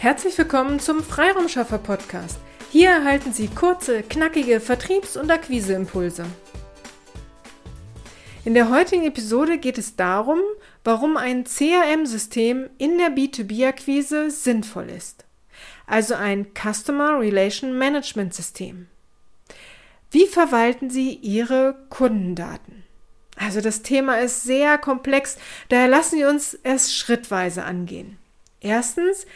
Herzlich willkommen zum Freiraumschaffer Podcast. Hier erhalten Sie kurze, knackige Vertriebs- und Akquiseimpulse. In der heutigen Episode geht es darum, warum ein CRM-System in der B2B-Akquise sinnvoll ist. Also ein Customer Relation Management System. Wie verwalten Sie Ihre Kundendaten? Also das Thema ist sehr komplex, daher lassen Sie uns es schrittweise angehen. Erstens,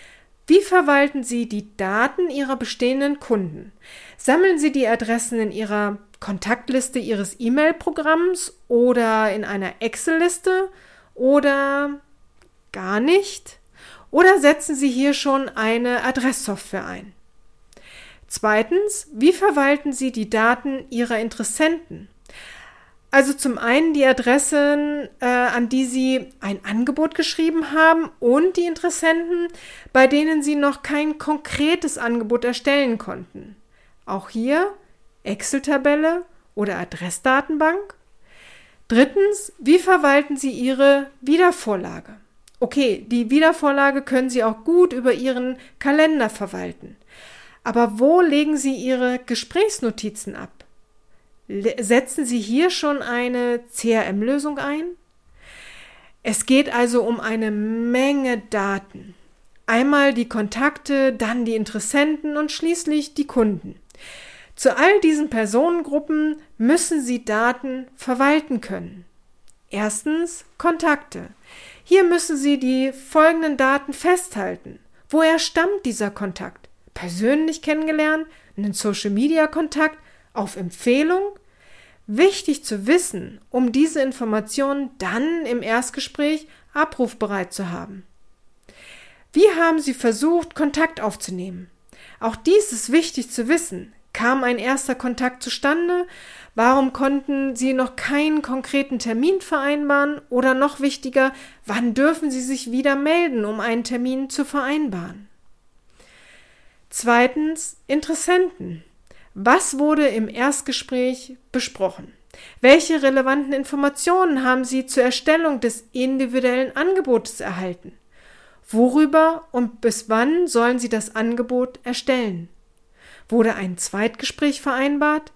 wie verwalten Sie die Daten Ihrer bestehenden Kunden? Sammeln Sie die Adressen in Ihrer Kontaktliste Ihres E-Mail-Programms oder in einer Excel-Liste oder gar nicht? Oder setzen Sie hier schon eine Adresssoftware ein? Zweitens, wie verwalten Sie die Daten Ihrer Interessenten? Also zum einen die Adressen, äh, an die Sie ein Angebot geschrieben haben und die Interessenten, bei denen Sie noch kein konkretes Angebot erstellen konnten. Auch hier Excel-Tabelle oder Adressdatenbank. Drittens, wie verwalten Sie Ihre Wiedervorlage? Okay, die Wiedervorlage können Sie auch gut über Ihren Kalender verwalten. Aber wo legen Sie Ihre Gesprächsnotizen ab? Setzen Sie hier schon eine CRM-Lösung ein? Es geht also um eine Menge Daten. Einmal die Kontakte, dann die Interessenten und schließlich die Kunden. Zu all diesen Personengruppen müssen Sie Daten verwalten können. Erstens Kontakte. Hier müssen Sie die folgenden Daten festhalten. Woher stammt dieser Kontakt? Persönlich kennengelernt? Einen Social-Media-Kontakt? Auf Empfehlung? Wichtig zu wissen, um diese Informationen dann im Erstgespräch abrufbereit zu haben. Wie haben Sie versucht, Kontakt aufzunehmen? Auch dies ist wichtig zu wissen. Kam ein erster Kontakt zustande? Warum konnten Sie noch keinen konkreten Termin vereinbaren? Oder noch wichtiger, wann dürfen Sie sich wieder melden, um einen Termin zu vereinbaren? Zweitens Interessenten. Was wurde im Erstgespräch besprochen? Welche relevanten Informationen haben Sie zur Erstellung des individuellen Angebotes erhalten? Worüber und bis wann sollen Sie das Angebot erstellen? Wurde ein Zweitgespräch vereinbart?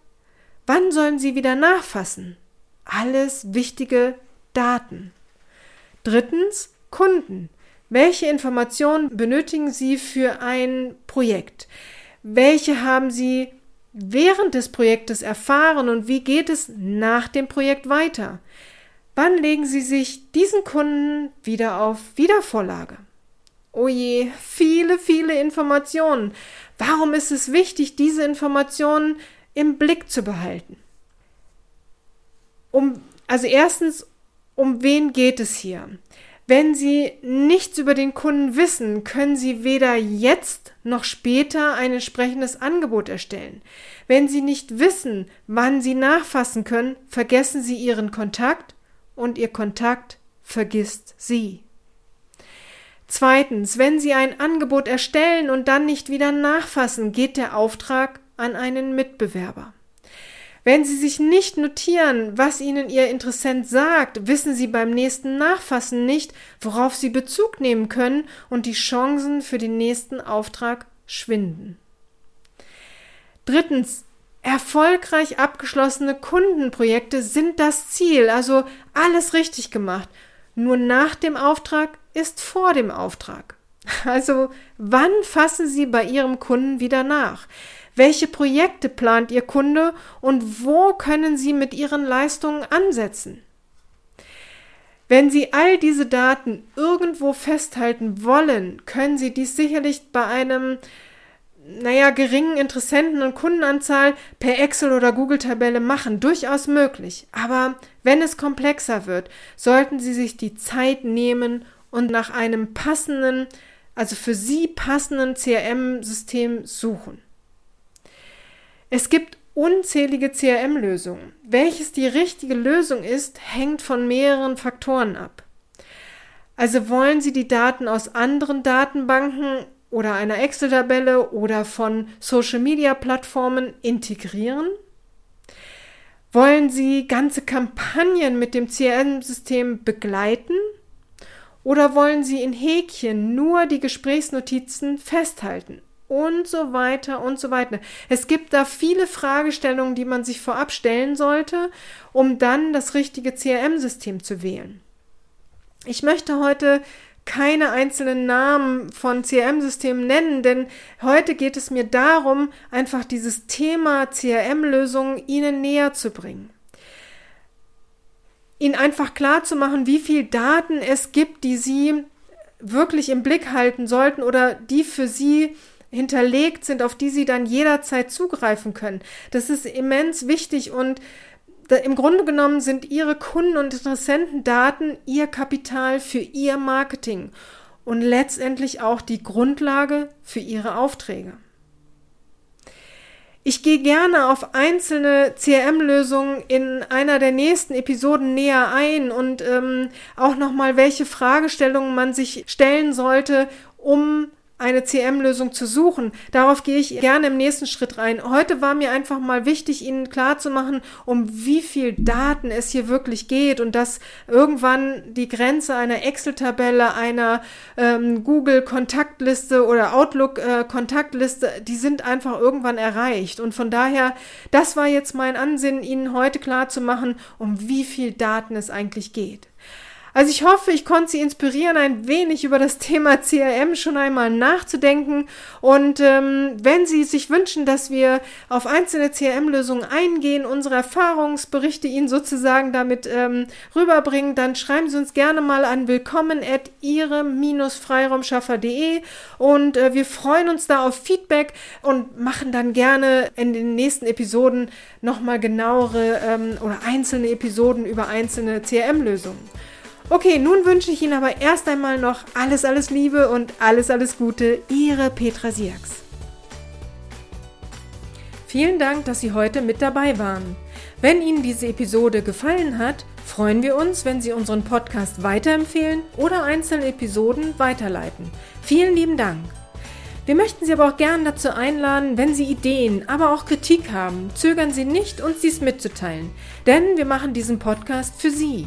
Wann sollen Sie wieder nachfassen? Alles wichtige Daten. Drittens Kunden. Welche Informationen benötigen Sie für ein Projekt? Welche haben Sie während des Projektes erfahren und wie geht es nach dem Projekt weiter? Wann legen Sie sich diesen Kunden wieder auf Wiedervorlage? Oh je, viele, viele Informationen. Warum ist es wichtig, diese Informationen im Blick zu behalten? Um, also erstens, um wen geht es hier? Wenn Sie nichts über den Kunden wissen, können Sie weder jetzt noch später ein entsprechendes Angebot erstellen. Wenn Sie nicht wissen, wann Sie nachfassen können, vergessen Sie Ihren Kontakt und Ihr Kontakt vergisst Sie. Zweitens, wenn Sie ein Angebot erstellen und dann nicht wieder nachfassen, geht der Auftrag an einen Mitbewerber. Wenn Sie sich nicht notieren, was Ihnen Ihr Interessent sagt, wissen Sie beim nächsten Nachfassen nicht, worauf Sie Bezug nehmen können und die Chancen für den nächsten Auftrag schwinden. Drittens, erfolgreich abgeschlossene Kundenprojekte sind das Ziel, also alles richtig gemacht. Nur nach dem Auftrag ist vor dem Auftrag. Also wann fassen Sie bei Ihrem Kunden wieder nach? Welche Projekte plant Ihr Kunde und wo können Sie mit Ihren Leistungen ansetzen? Wenn Sie all diese Daten irgendwo festhalten wollen, können Sie dies sicherlich bei einem naja, geringen Interessenten- und Kundenanzahl per Excel oder Google-Tabelle machen. Durchaus möglich. Aber wenn es komplexer wird, sollten Sie sich die Zeit nehmen und nach einem passenden, also für Sie passenden CRM-System suchen. Es gibt unzählige CRM-Lösungen. Welches die richtige Lösung ist, hängt von mehreren Faktoren ab. Also wollen Sie die Daten aus anderen Datenbanken oder einer Excel-Tabelle oder von Social-Media-Plattformen integrieren? Wollen Sie ganze Kampagnen mit dem CRM-System begleiten? Oder wollen Sie in Häkchen nur die Gesprächsnotizen festhalten? Und so weiter und so weiter. Es gibt da viele Fragestellungen, die man sich vorab stellen sollte, um dann das richtige CRM-System zu wählen. Ich möchte heute keine einzelnen Namen von CRM-Systemen nennen, denn heute geht es mir darum, einfach dieses Thema CRM-Lösungen Ihnen näher zu bringen. Ihnen einfach klar zu machen, wie viel Daten es gibt, die Sie wirklich im Blick halten sollten oder die für Sie hinterlegt sind, auf die Sie dann jederzeit zugreifen können. Das ist immens wichtig und im Grunde genommen sind Ihre Kunden- und Interessentendaten Ihr Kapital für Ihr Marketing und letztendlich auch die Grundlage für Ihre Aufträge. Ich gehe gerne auf einzelne CRM-Lösungen in einer der nächsten Episoden näher ein und ähm, auch nochmal, welche Fragestellungen man sich stellen sollte, um eine CM-Lösung zu suchen. Darauf gehe ich gerne im nächsten Schritt rein. Heute war mir einfach mal wichtig, Ihnen klarzumachen, um wie viel Daten es hier wirklich geht und dass irgendwann die Grenze einer Excel-Tabelle, einer ähm, Google-Kontaktliste oder Outlook-Kontaktliste, äh, die sind einfach irgendwann erreicht. Und von daher, das war jetzt mein Ansinnen, Ihnen heute klarzumachen, um wie viel Daten es eigentlich geht. Also ich hoffe, ich konnte Sie inspirieren, ein wenig über das Thema CRM schon einmal nachzudenken. Und ähm, wenn Sie sich wünschen, dass wir auf einzelne CRM-Lösungen eingehen, unsere Erfahrungsberichte Ihnen sozusagen damit ähm, rüberbringen, dann schreiben Sie uns gerne mal an willkommen at ihre-freiraumschaffer.de und äh, wir freuen uns da auf Feedback und machen dann gerne in den nächsten Episoden nochmal genauere ähm, oder einzelne Episoden über einzelne CRM-Lösungen. Okay, nun wünsche ich Ihnen aber erst einmal noch alles, alles Liebe und alles, alles Gute. Ihre Petra Siax. Vielen Dank, dass Sie heute mit dabei waren. Wenn Ihnen diese Episode gefallen hat, freuen wir uns, wenn Sie unseren Podcast weiterempfehlen oder einzelne Episoden weiterleiten. Vielen lieben Dank. Wir möchten Sie aber auch gern dazu einladen, wenn Sie Ideen, aber auch Kritik haben, zögern Sie nicht, uns dies mitzuteilen, denn wir machen diesen Podcast für Sie.